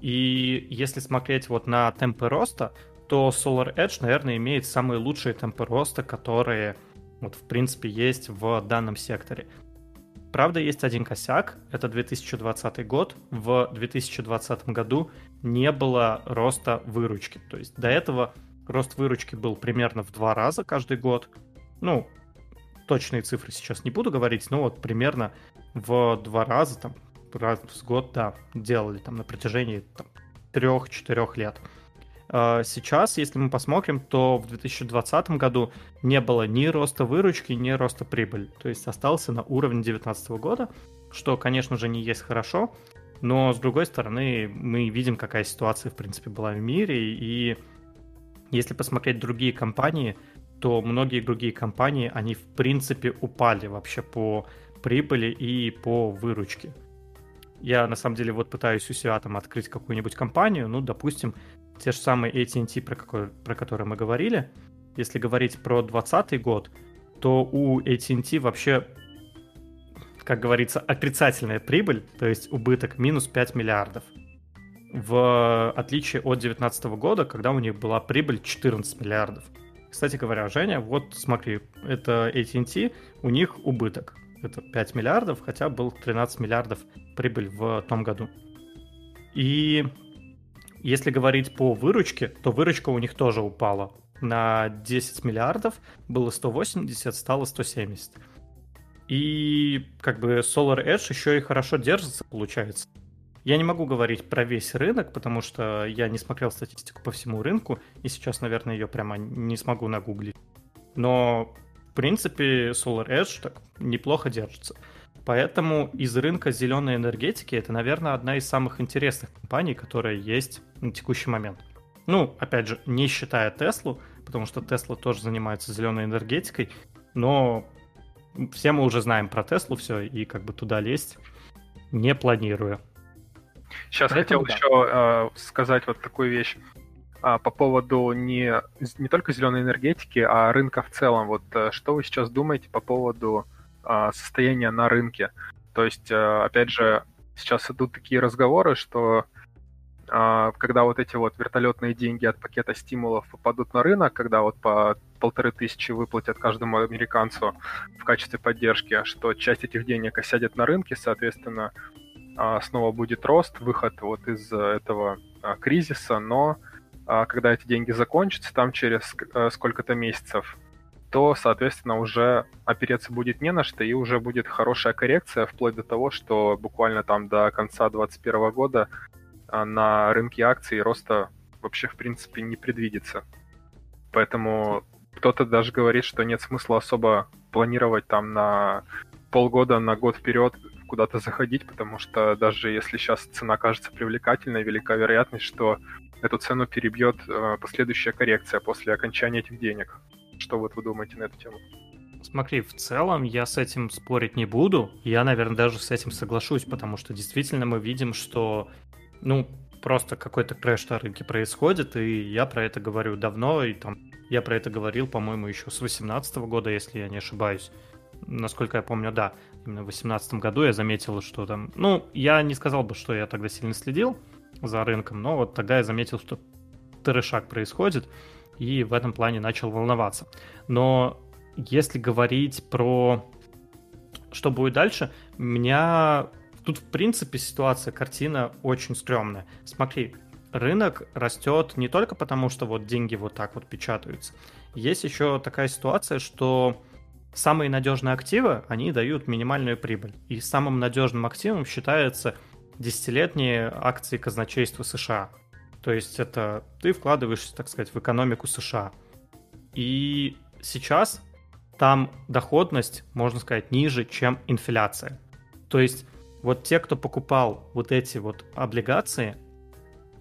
И если смотреть вот на темпы роста, то Solar Edge, наверное, имеет самые лучшие темпы роста, которые вот в принципе есть в данном секторе. Правда, есть один косяк, это 2020 год. В 2020 году не было роста выручки. То есть до этого рост выручки был примерно в два раза каждый год. Ну, точные цифры сейчас не буду говорить, но вот примерно в два раза, там, раз в год, да, делали там на протяжении трех-четырех лет. А, сейчас, если мы посмотрим, то в 2020 году не было ни роста выручки, ни роста прибыли. То есть остался на уровне 2019 года, что, конечно же, не есть хорошо, но, с другой стороны, мы видим, какая ситуация, в принципе, была в мире, и если посмотреть другие компании, то многие другие компании, они, в принципе, упали вообще по прибыли и по выручке. Я, на самом деле, вот пытаюсь у себя там открыть какую-нибудь компанию, ну, допустим, те же самые AT&T, про, какой, про которые мы говорили, если говорить про 2020 год, то у AT&T вообще, как говорится, отрицательная прибыль, то есть убыток минус 5 миллиардов. В отличие от 2019 года, когда у них была прибыль 14 миллиардов. Кстати говоря, Женя, вот смотри, это AT&T, у них убыток. Это 5 миллиардов, хотя был 13 миллиардов прибыль в том году. И если говорить по выручке, то выручка у них тоже упала. На 10 миллиардов было 180, стало 170. И как бы Solar Edge еще и хорошо держится, получается. Я не могу говорить про весь рынок, потому что я не смотрел статистику по всему рынку, и сейчас, наверное, ее прямо не смогу нагуглить. Но, в принципе, Solar Edge так неплохо держится. Поэтому из рынка зеленой энергетики это, наверное, одна из самых интересных компаний, которая есть на текущий момент. Ну, опять же, не считая Теслу, потому что Тесла тоже занимается зеленой энергетикой, но все мы уже знаем про Теслу все, и как бы туда лезть не планирую. Сейчас Поэтому, хотел да. еще э, сказать вот такую вещь а, по поводу не, не только зеленой энергетики, а рынка в целом. Вот э, что вы сейчас думаете по поводу а, состояния на рынке. То есть, э, опять же, сейчас идут такие разговоры, что а, когда вот эти вот вертолетные деньги от пакета стимулов попадут на рынок, когда вот по полторы тысячи выплатят каждому американцу в качестве поддержки, что часть этих денег осядет на рынке, соответственно, а, снова будет рост, выход вот из этого кризиса, но когда эти деньги закончатся, там через сколько-то месяцев то, соответственно, уже опереться будет не на что, и уже будет хорошая коррекция, вплоть до того, что буквально там до конца 2021 года а, на рынке акций роста вообще, в принципе, не предвидится. Поэтому кто-то даже говорит, что нет смысла особо планировать там на полгода, на год вперед куда-то заходить, потому что даже если сейчас цена кажется привлекательной, велика вероятность, что эту цену перебьет э, последующая коррекция после окончания этих денег. Что вот вы думаете на эту тему? Смотри, в целом я с этим спорить не буду. Я, наверное, даже с этим соглашусь, потому что действительно мы видим, что, ну, просто какой-то крэш на рынке происходит, и я про это говорю давно, и там я про это говорил, по-моему, еще с 2018 года, если я не ошибаюсь. Насколько я помню, да, именно в 2018 году я заметил, что там... Ну, я не сказал бы, что я тогда сильно следил за рынком, но вот тогда я заметил, что трешак происходит, и в этом плане начал волноваться. Но если говорить про что будет дальше, меня тут, в принципе, ситуация, картина очень стрёмная. Смотри, рынок растет не только потому, что вот деньги вот так вот печатаются. Есть еще такая ситуация, что самые надежные активы, они дают минимальную прибыль. И самым надежным активом считается десятилетние акции казначейства США. То есть это ты вкладываешься, так сказать, в экономику США. И сейчас там доходность, можно сказать, ниже, чем инфляция. То есть вот те, кто покупал вот эти вот облигации,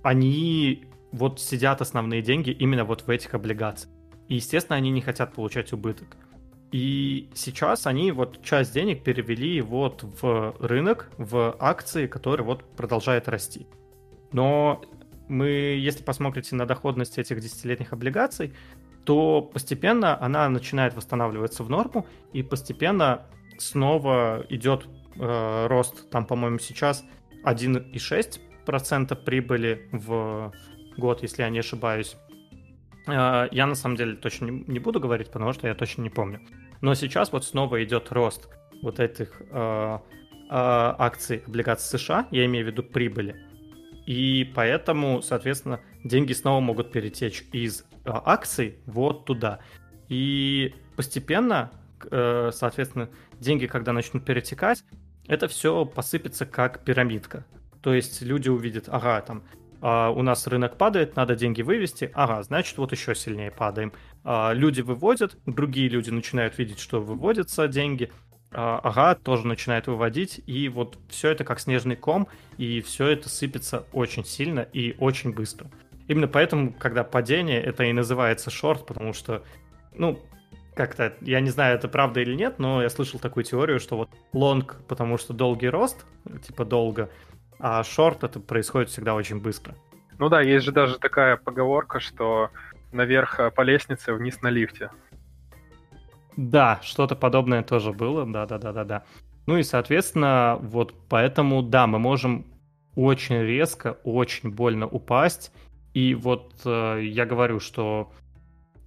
они вот сидят основные деньги именно вот в этих облигациях. И, естественно, они не хотят получать убыток. И сейчас они вот часть денег перевели вот в рынок, в акции, который вот продолжает расти. Но мы, если посмотрите на доходность этих десятилетних облигаций, то постепенно она начинает восстанавливаться в норму, и постепенно снова идет э, рост. Там, по-моему, сейчас 1,6% прибыли в год, если я не ошибаюсь. Э, я на самом деле точно не, не буду говорить, потому что я точно не помню. Но сейчас вот снова идет рост вот этих э, э, акций облигаций США, я имею в виду прибыли. И поэтому, соответственно, деньги снова могут перетечь из э, акций вот туда. И постепенно, э, соответственно, деньги, когда начнут перетекать, это все посыпется как пирамидка. То есть люди увидят, ага, там а, у нас рынок падает, надо деньги вывести, ага, значит, вот еще сильнее падаем. А, люди выводят, другие люди начинают видеть, что выводятся деньги, а, ага, тоже начинает выводить, и вот все это как снежный ком, и все это сыпется очень сильно и очень быстро. Именно поэтому, когда падение, это и называется шорт, потому что, ну, как-то, я не знаю, это правда или нет, но я слышал такую теорию, что вот лонг, потому что долгий рост, типа долго, а шорт это происходит всегда очень быстро. Ну да, есть же даже такая поговорка, что наверх по лестнице, вниз на лифте. Да, что-то подобное тоже было, да-да-да-да-да. Ну и, соответственно, вот поэтому, да, мы можем очень резко, очень больно упасть. И вот э, я говорю, что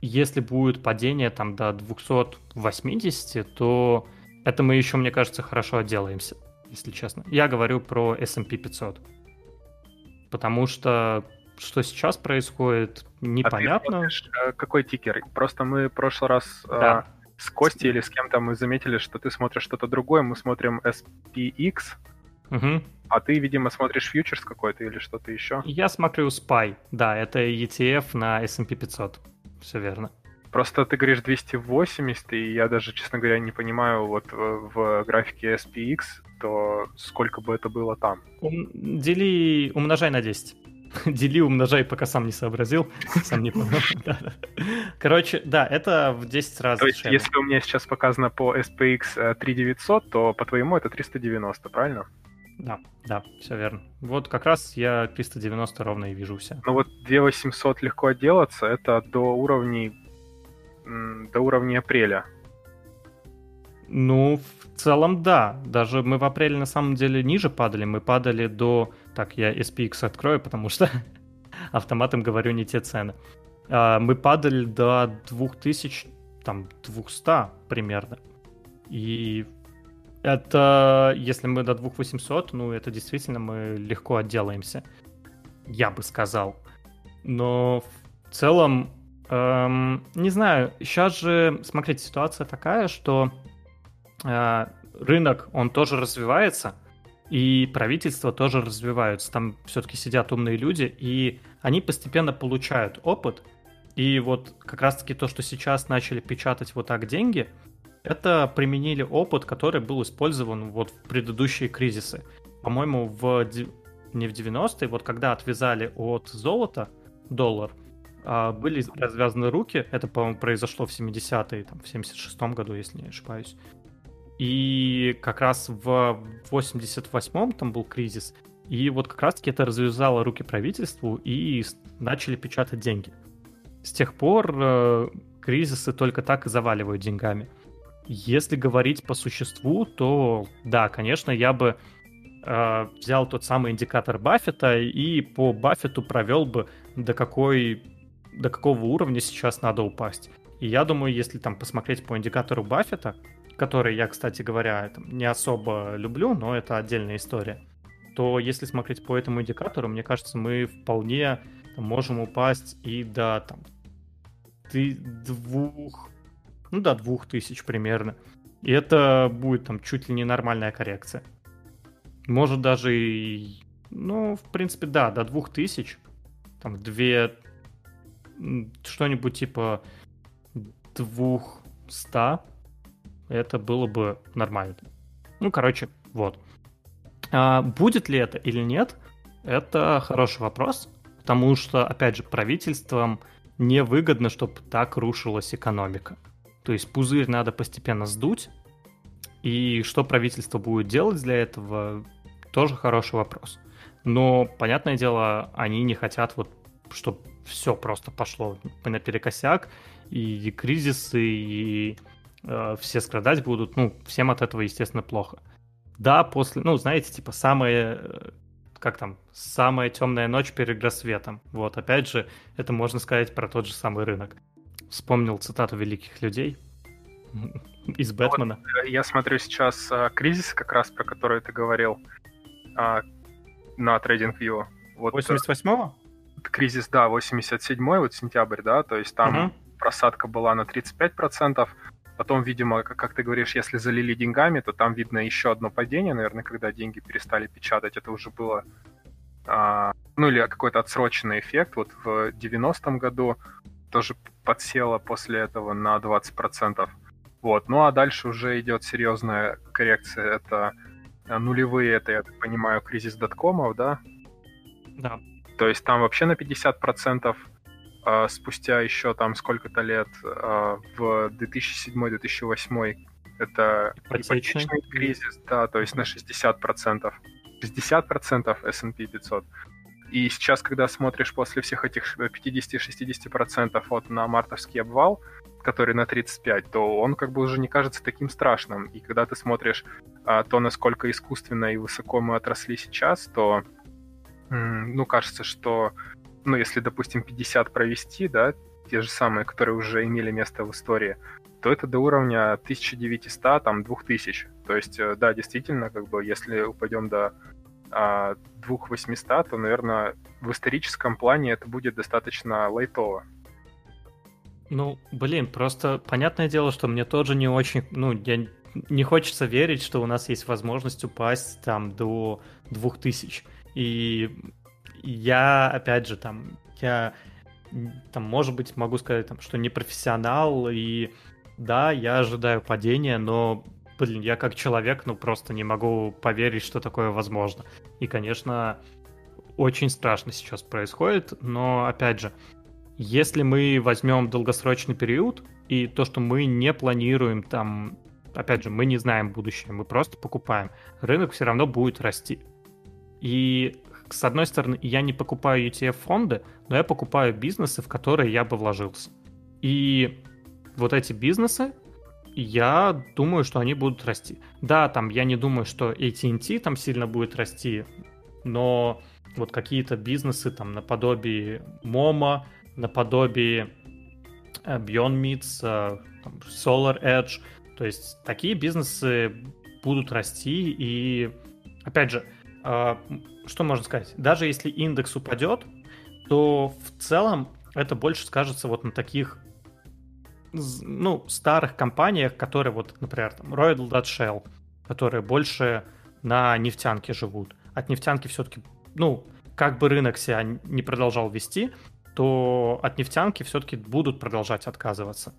если будет падение там до 280, то это мы еще, мне кажется, хорошо отделаемся, если честно. Я говорю про S&P 500. Потому что что сейчас происходит, непонятно. А ты смотришь, э, какой тикер? Просто мы в прошлый раз э, да с Костей или с кем-то мы заметили, что ты смотришь что-то другое, мы смотрим SPX, угу. а ты, видимо, смотришь фьючерс какой-то или что-то еще. Я смотрю SPY, да, это ETF на S&P 500, все верно. Просто ты говоришь 280, и я даже, честно говоря, не понимаю, вот в, в графике SPX, то сколько бы это было там. Дели, умножай на 10. Дели, умножай, пока сам не сообразил, сам не понял. Короче, да, это в 10 раз То есть, если у меня сейчас показано по SPX 3900, э, то по-твоему это 390, правильно? Да, да, все верно. Вот как раз я 390 ровно и вижу все. Ну вот 2800 легко отделаться, это до уровней до уровня апреля. Ну, в целом, да. Даже мы в апреле на самом деле ниже падали. Мы падали до... Так, я SPX открою, потому что автоматом говорю не те цены. А, мы падали до 2000, там, 200 примерно. И это, если мы до 2800, ну, это действительно мы легко отделаемся. Я бы сказал. Но в целом, эм, не знаю, сейчас же, смотрите, ситуация такая, что Э, рынок, он тоже развивается, и правительство тоже развиваются. Там все-таки сидят умные люди, и они постепенно получают опыт. И вот как раз-таки то, что сейчас начали печатать вот так деньги, это применили опыт, который был использован вот в предыдущие кризисы. По-моему, в не в 90-е, вот когда отвязали от золота доллар, а, были развязаны руки, это, по-моему, произошло в 70-е, там, в 76-м году, если не ошибаюсь. И как раз в 88-м там был кризис, и вот как раз-таки это развязало руки правительству и начали печатать деньги. С тех пор э, кризисы только так и заваливают деньгами. Если говорить по существу, то да, конечно, я бы э, взял тот самый индикатор Баффета и по Баффету провел бы до какой до какого уровня сейчас надо упасть. И я думаю, если там посмотреть по индикатору Баффета, который я, кстати говоря, там, не особо люблю, но это отдельная история, то если смотреть по этому индикатору, мне кажется, мы вполне можем упасть и до там, ты, двух, ну до двух тысяч примерно. И это будет там чуть ли не нормальная коррекция. Может даже и, ну, в принципе, да, до двух тысяч. Там две, что-нибудь типа двухста это было бы нормально. Ну, короче, вот. А будет ли это или нет, это хороший вопрос, потому что, опять же, правительствам невыгодно, чтобы так рушилась экономика. То есть пузырь надо постепенно сдуть, и что правительство будет делать для этого, тоже хороший вопрос. Но, понятное дело, они не хотят вот, чтобы все просто пошло наперекосяк, и кризисы, и э, все страдать будут, ну, всем от этого, естественно, плохо. Да, после, ну, знаете, типа, самое, э, как там, самая темная ночь перед рассветом. Вот, опять же, это можно сказать про тот же самый рынок. Вспомнил цитату великих людей из Бэтмена. Вот, э, я смотрю сейчас а, кризис, как раз про который ты говорил, а, на TradingView. Вот, 88-го? Кризис, да, 87-й, вот сентябрь, да, то есть там угу. просадка была на 35%, Потом, видимо, как ты говоришь, если залили деньгами, то там видно еще одно падение, наверное, когда деньги перестали печатать. Это уже было, а, ну или какой-то отсроченный эффект. Вот в 90-м году тоже подсело после этого на 20%. Вот. Ну а дальше уже идет серьезная коррекция. Это а, нулевые, это, я так понимаю, кризис доткомов, да? Да. То есть там вообще на 50% а, спустя еще там сколько-то лет а, в 2007-2008 это ипотечный. ипотечный кризис, да, то есть на 60%. 60% S&P 500. И сейчас, когда смотришь после всех этих 50-60% вот на мартовский обвал, который на 35, то он как бы уже не кажется таким страшным. И когда ты смотришь а, то, насколько искусственно и высоко мы отросли сейчас, то ну, кажется, что ну, если, допустим, 50 провести, да, те же самые, которые уже имели место в истории, то это до уровня 1900, там, 2000. То есть, э, да, действительно, как бы, если упадем до а, 2800, то, наверное, в историческом плане это будет достаточно лайтово. Ну, блин, просто понятное дело, что мне тоже не очень, ну, я не хочется верить, что у нас есть возможность упасть там до 2000. И я, опять же, там, я, там, может быть, могу сказать, там, что не профессионал, и да, я ожидаю падения, но, блин, я как человек, ну, просто не могу поверить, что такое возможно. И, конечно, очень страшно сейчас происходит, но, опять же, если мы возьмем долгосрочный период, и то, что мы не планируем там, опять же, мы не знаем будущее, мы просто покупаем, рынок все равно будет расти. И с одной стороны, я не покупаю ETF-фонды, но я покупаю бизнесы, в которые я бы вложился. И вот эти бизнесы, я думаю, что они будут расти. Да, там я не думаю, что AT&T там сильно будет расти, но вот какие-то бизнесы там наподобие Momo, наподобие э, Beyond Meats, э, Solar Edge, то есть такие бизнесы будут расти и опять же что можно сказать? Даже если индекс упадет, то в целом это больше скажется вот на таких ну, старых компаниях, которые вот, например, там Royal Dutch Shell, которые больше на нефтянке живут. От нефтянки все-таки, ну, как бы рынок себя не продолжал вести, то от нефтянки все-таки будут продолжать отказываться.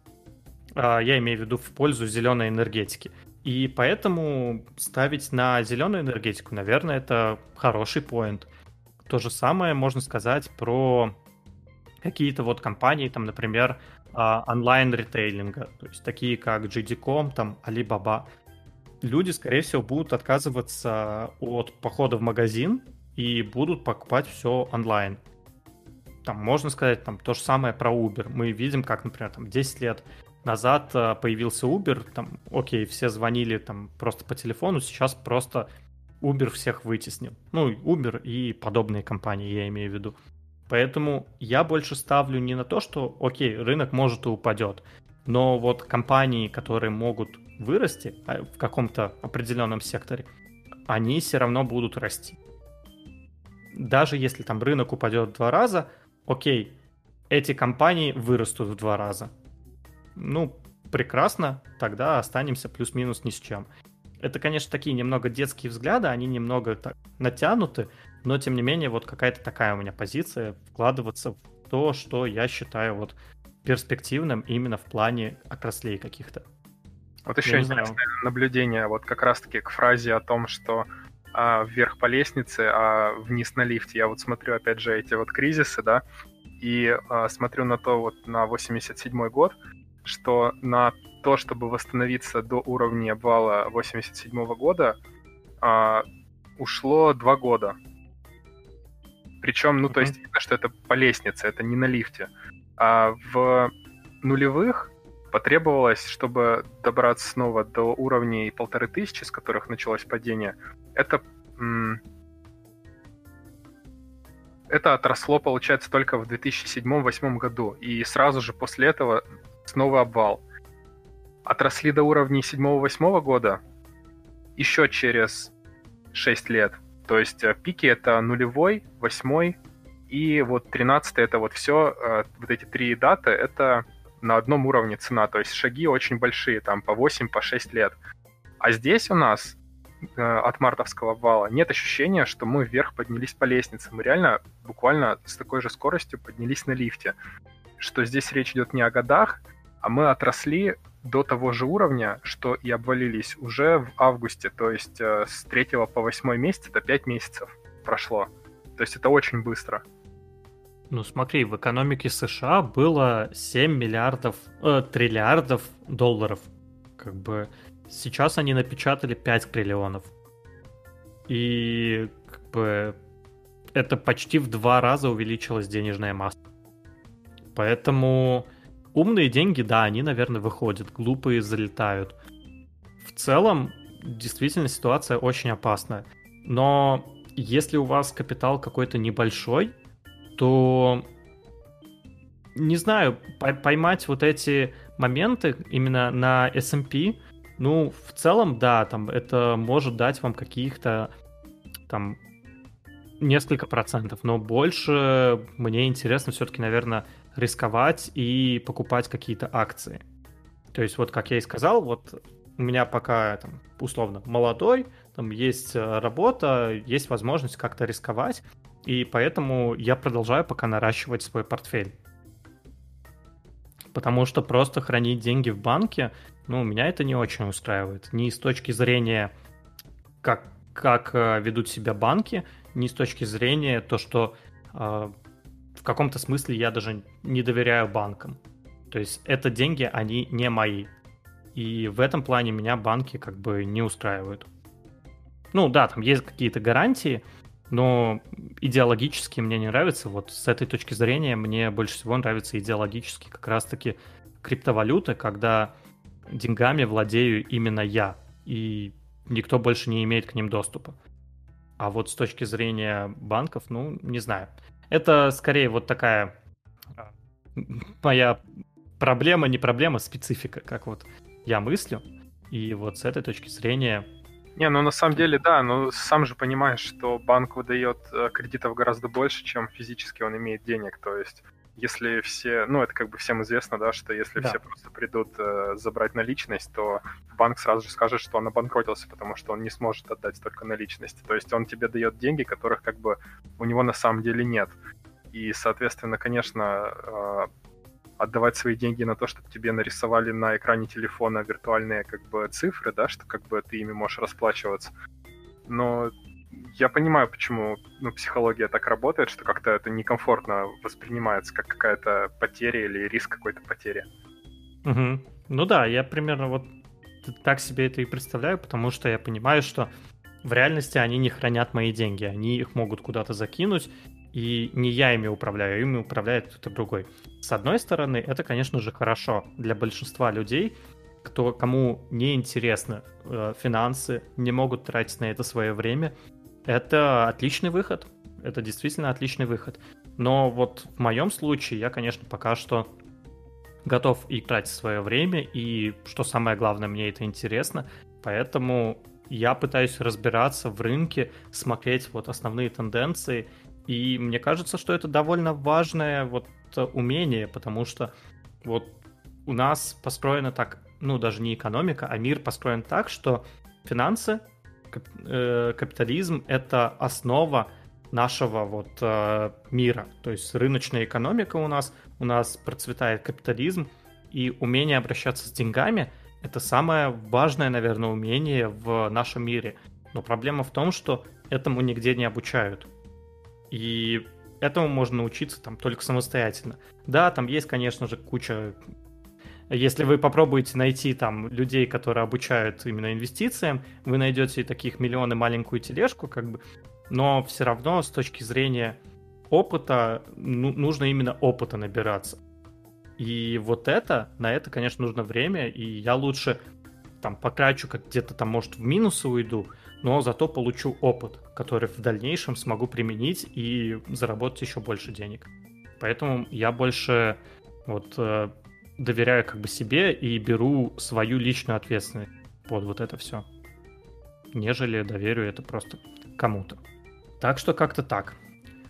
А, я имею в виду в пользу зеленой энергетики. И поэтому ставить на зеленую энергетику, наверное, это хороший поинт. То же самое можно сказать про какие-то вот компании, там, например, а, онлайн-ритейлинга, то есть такие как JD.com, там, Alibaba. Люди, скорее всего, будут отказываться от похода в магазин и будут покупать все онлайн. Там можно сказать там то же самое про Uber. Мы видим, как, например, там 10 лет назад э, появился Uber, там, окей, все звонили там просто по телефону, сейчас просто Uber всех вытеснил. Ну, Uber и подобные компании, я имею в виду. Поэтому я больше ставлю не на то, что, окей, рынок может и упадет, но вот компании, которые могут вырасти а, в каком-то определенном секторе, они все равно будут расти. Даже если там рынок упадет в два раза, окей, эти компании вырастут в два раза ну, прекрасно, тогда останемся плюс-минус ни с чем. Это, конечно, такие немного детские взгляды, они немного так натянуты, но тем не менее вот какая-то такая у меня позиция вкладываться в то, что я считаю вот перспективным именно в плане отраслей каких-то. Вот еще интересное наблюдение, вот как раз-таки к фразе о том, что а, вверх по лестнице, а вниз на лифте. Я вот смотрю, опять же, эти вот кризисы, да, и а, смотрю на то вот на 87 год, что на то, чтобы восстановиться до уровня обвала 87 года, а, ушло два года. Причем, ну, то есть, видно, что это по лестнице, это не на лифте. А в нулевых потребовалось, чтобы добраться снова до уровней полторы тысячи, с которых началось падение, это это отросло, получается, только в 2007-2008 году. И сразу же после этого снова обвал. Отросли до уровней 7-8 года еще через 6 лет. То есть э, пики это нулевой, восьмой и вот 13 это вот все, э, вот эти три даты, это на одном уровне цена. То есть шаги очень большие, там по 8, по 6 лет. А здесь у нас э, от мартовского обвала нет ощущения, что мы вверх поднялись по лестнице. Мы реально буквально с такой же скоростью поднялись на лифте. Что здесь речь идет не о годах, а мы отросли до того же уровня, что и обвалились уже в августе, то есть э, с 3 по 8 месяц, это 5 месяцев прошло. То есть это очень быстро. Ну смотри, в экономике США было 7 миллиардов, э, триллиардов долларов. Как бы сейчас они напечатали 5 триллионов. И как бы это почти в два раза увеличилась денежная масса. Поэтому Умные деньги, да, они, наверное, выходят, глупые залетают. В целом, действительно, ситуация очень опасная. Но если у вас капитал какой-то небольшой, то не знаю, поймать вот эти моменты именно на S&P, ну, в целом, да, там это может дать вам каких-то там несколько процентов, но больше мне интересно все-таки, наверное, рисковать и покупать какие-то акции. То есть вот, как я и сказал, вот у меня пока там, условно молодой, там есть э, работа, есть возможность как-то рисковать, и поэтому я продолжаю пока наращивать свой портфель. Потому что просто хранить деньги в банке, ну, меня это не очень устраивает. Ни с точки зрения, как, как э, ведут себя банки, ни с точки зрения то, что э, в каком-то смысле я даже не доверяю банкам. То есть это деньги, они не мои. И в этом плане меня банки как бы не устраивают. Ну да, там есть какие-то гарантии, но идеологически мне не нравится. Вот с этой точки зрения мне больше всего нравится идеологически как раз-таки криптовалюта, когда деньгами владею именно я, и никто больше не имеет к ним доступа. А вот с точки зрения банков, ну, не знаю. Это скорее вот такая а, моя проблема, не проблема, специфика, как вот я мыслю. И вот с этой точки зрения... Не, ну на самом деле, да, но сам же понимаешь, что банк выдает э, кредитов гораздо больше, чем физически он имеет денег. То есть если все, ну это как бы всем известно, да, что если да. все просто придут э, забрать наличность, то банк сразу же скажет, что он обанкротился, потому что он не сможет отдать столько наличности. То есть он тебе дает деньги, которых как бы у него на самом деле нет. И, соответственно, конечно, э, отдавать свои деньги на то, чтобы тебе нарисовали на экране телефона виртуальные как бы цифры, да, что как бы ты ими можешь расплачиваться. Но я понимаю, почему ну, психология так работает, что как-то это некомфортно воспринимается как какая-то потеря или риск какой-то потери. Угу. Ну да, я примерно вот так себе это и представляю, потому что я понимаю, что в реальности они не хранят мои деньги, они их могут куда-то закинуть, и не я ими управляю, ими управляет кто-то другой. С одной стороны, это, конечно же, хорошо для большинства людей, кто, кому не интересны э, финансы, не могут тратить на это свое время, это отличный выход. Это действительно отличный выход. Но вот в моем случае я, конечно, пока что готов и тратить свое время, и, что самое главное, мне это интересно. Поэтому я пытаюсь разбираться в рынке, смотреть вот основные тенденции, и мне кажется, что это довольно важное вот умение, потому что вот у нас построена так, ну даже не экономика, а мир построен так, что финансы капитализм — это основа нашего вот э, мира. То есть рыночная экономика у нас, у нас процветает капитализм, и умение обращаться с деньгами — это самое важное, наверное, умение в нашем мире. Но проблема в том, что этому нигде не обучают. И этому можно научиться там только самостоятельно. Да, там есть, конечно же, куча если вы попробуете найти там людей, которые обучают именно инвестициям, вы найдете таких миллионы маленькую тележку, как бы, но все равно с точки зрения опыта, ну, нужно именно опыта набираться. И вот это, на это, конечно, нужно время, и я лучше там покрачу, как где-то там, может, в минусы уйду, но зато получу опыт, который в дальнейшем смогу применить и заработать еще больше денег. Поэтому я больше вот э, доверяю как бы себе и беру свою личную ответственность под вот это все, нежели доверю это просто кому-то. Так что как-то так.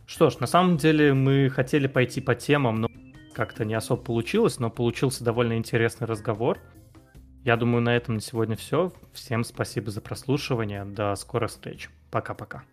Что ж, на самом деле мы хотели пойти по темам, но как-то не особо получилось, но получился довольно интересный разговор. Я думаю, на этом на сегодня все. Всем спасибо за прослушивание. До скорых встреч. Пока-пока.